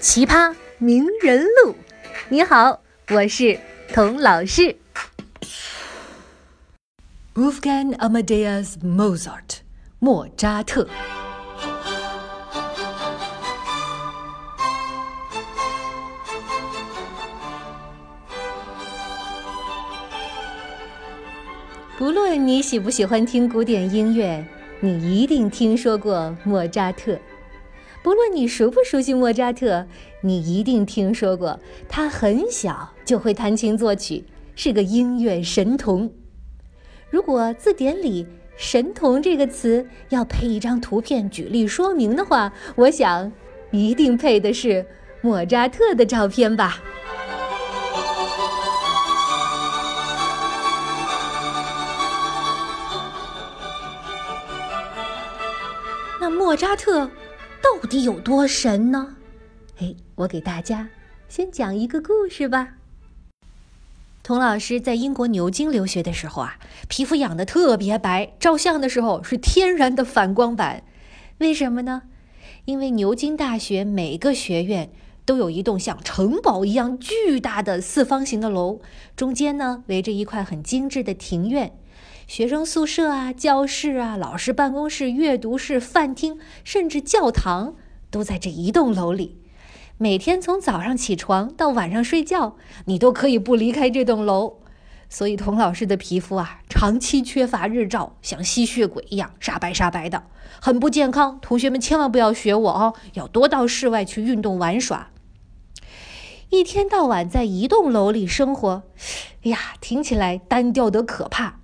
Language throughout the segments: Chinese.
奇葩名人录。你好，我是童老师。Wolfgang Amadeus Mozart，莫扎特。不论你喜不喜欢听古典音乐，你一定听说过莫扎特。不论你熟不熟悉莫扎特，你一定听说过他很小就会弹琴作曲，是个音乐神童。如果字典里“神童”这个词要配一张图片举例说明的话，我想一定配的是莫扎特的照片吧。那莫扎特到底有多神呢？哎，我给大家先讲一个故事吧。童老师在英国牛津留学的时候啊，皮肤养得特别白，照相的时候是天然的反光板。为什么呢？因为牛津大学每个学院都有一栋像城堡一样巨大的四方形的楼，中间呢围着一块很精致的庭院。学生宿舍啊、教室啊、老师办公室、阅读室、饭厅，甚至教堂，都在这一栋楼里。每天从早上起床到晚上睡觉，你都可以不离开这栋楼。所以，童老师的皮肤啊，长期缺乏日照，像吸血鬼一样煞白煞白的，很不健康。同学们千万不要学我哦，要多到室外去运动玩耍。一天到晚在一栋楼里生活，哎呀，听起来单调得可怕。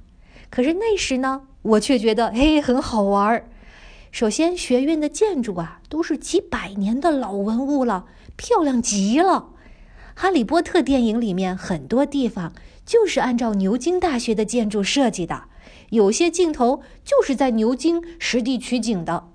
可是那时呢，我却觉得嘿很好玩儿。首先，学院的建筑啊都是几百年的老文物了，漂亮极了。《哈利波特》电影里面很多地方就是按照牛津大学的建筑设计的，有些镜头就是在牛津实地取景的。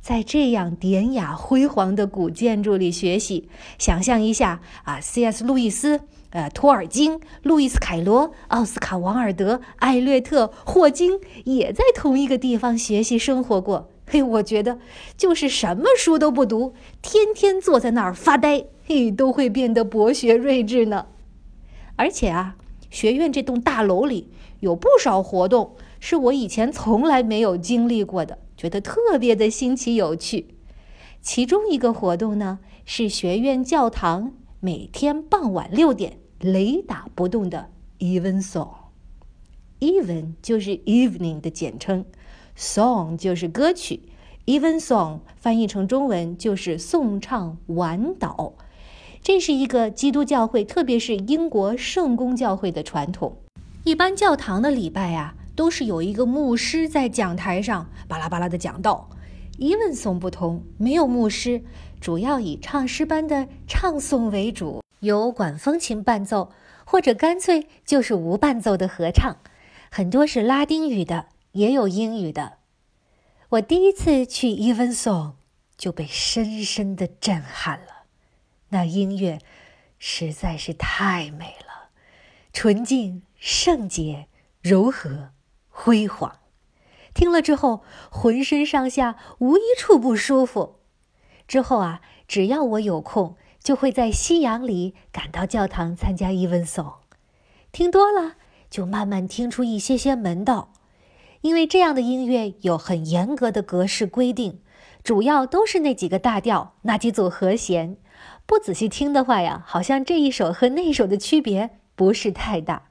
在这样典雅辉煌的古建筑里学习，想象一下啊，C.S. 路易斯。呃，托尔金、路易斯·凯罗、奥斯卡·王尔德、艾略特、霍金也在同一个地方学习生活过。嘿，我觉得就是什么书都不读，天天坐在那儿发呆，嘿，都会变得博学睿智呢。而且啊，学院这栋大楼里有不少活动是我以前从来没有经历过的，觉得特别的新奇有趣。其中一个活动呢，是学院教堂。每天傍晚六点，雷打不动的 Evensong，Even 就是 evening 的简称，Song 就是歌曲，Evensong 翻译成中文就是颂唱晚祷。这是一个基督教会，特别是英国圣公教会的传统。一般教堂的礼拜啊，都是有一个牧师在讲台上巴拉巴拉的讲道。Evensong 不同，没有牧师。主要以唱诗般的唱诵为主，有管风琴伴奏，或者干脆就是无伴奏的合唱。很多是拉丁语的，也有英语的。我第一次去 Evensong 就被深深的震撼了，那音乐实在是太美了，纯净、圣洁、柔和、辉煌。听了之后，浑身上下无一处不舒服。之后啊，只要我有空，就会在夕阳里赶到教堂参加 Evensong。听多了，就慢慢听出一些些门道。因为这样的音乐有很严格的格式规定，主要都是那几个大调、那几组和弦。不仔细听的话呀，好像这一首和那一首的区别不是太大。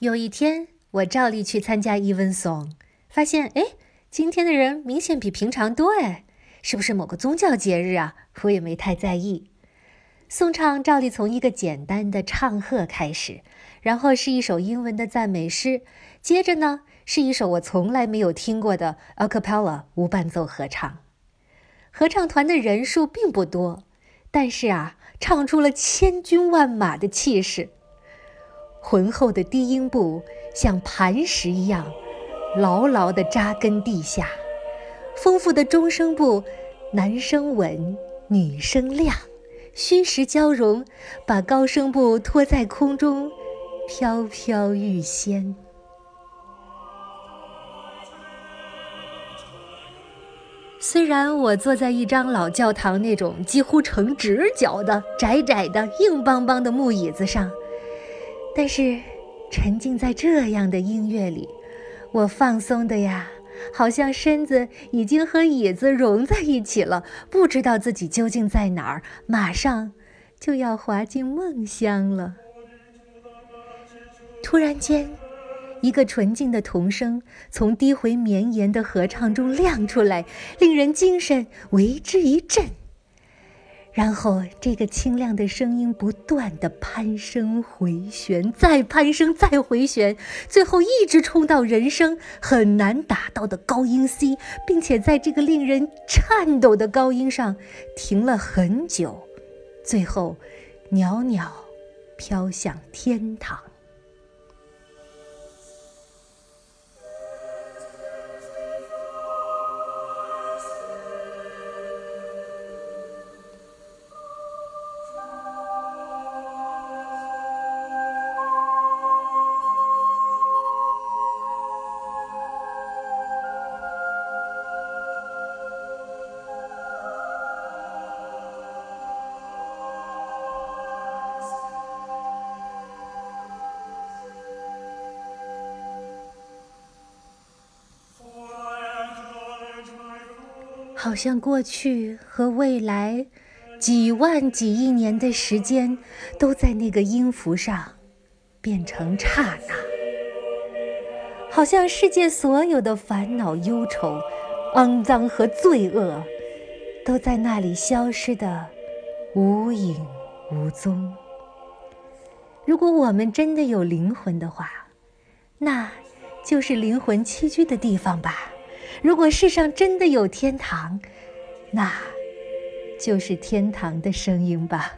有一天，我照例去参加 Evensong，发现哎，今天的人明显比平常多哎。是不是某个宗教节日啊？我也没太在意。颂唱照例从一个简单的唱和开始，然后是一首英文的赞美诗，接着呢是一首我从来没有听过的 a cappella 无伴奏合唱。合唱团的人数并不多，但是啊，唱出了千军万马的气势。浑厚的低音部像磐石一样，牢牢地扎根地下；丰富的中声部，男声稳，女声亮，虚实交融，把高声部托在空中，飘飘欲仙。虽然我坐在一张老教堂那种几乎成直角的窄窄的硬邦邦的木椅子上，但是沉浸在这样的音乐里，我放松的呀，好像身子已经和椅子融在一起了，不知道自己究竟在哪儿，马上就要滑进梦乡了。突然间。一个纯净的童声从低回绵延的合唱中亮出来，令人精神为之一振。然后，这个清亮的声音不断的攀升、回旋，再攀升、再回旋，最后一直冲到人声很难达到的高音 C，并且在这个令人颤抖的高音上停了很久，最后袅袅飘向天堂。好像过去和未来，几万几亿年的时间，都在那个音符上变成刹那。好像世界所有的烦恼、忧愁、肮脏和罪恶，都在那里消失的无影无踪。如果我们真的有灵魂的话，那就是灵魂栖居的地方吧。如果世上真的有天堂，那就是天堂的声音吧。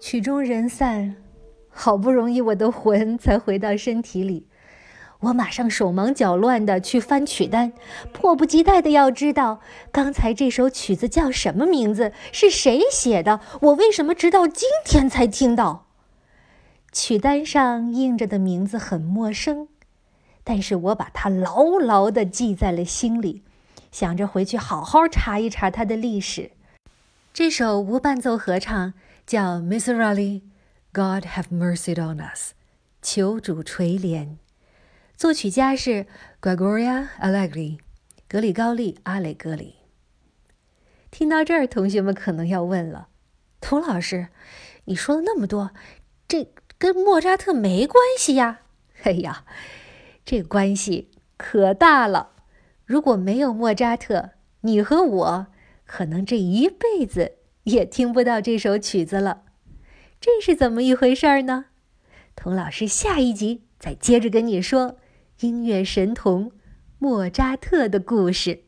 曲终人散，好不容易我的魂才回到身体里。我马上手忙脚乱地去翻曲单，迫不及待地要知道刚才这首曲子叫什么名字，是谁写的？我为什么直到今天才听到？曲单上印着的名字很陌生，但是我把它牢牢地记在了心里，想着回去好好查一查它的历史。这首无伴奏合唱叫《Miserere God Have Mercy on Us》，求主垂怜。作曲家是 Gregoria Allegri，格里高利·阿雷格里。听到这儿，同学们可能要问了：童老师，你说了那么多，这跟莫扎特没关系呀？哎呀，这关系可大了！如果没有莫扎特，你和我可能这一辈子也听不到这首曲子了。这是怎么一回事呢？童老师下一集再接着跟你说。音乐神童莫扎特的故事。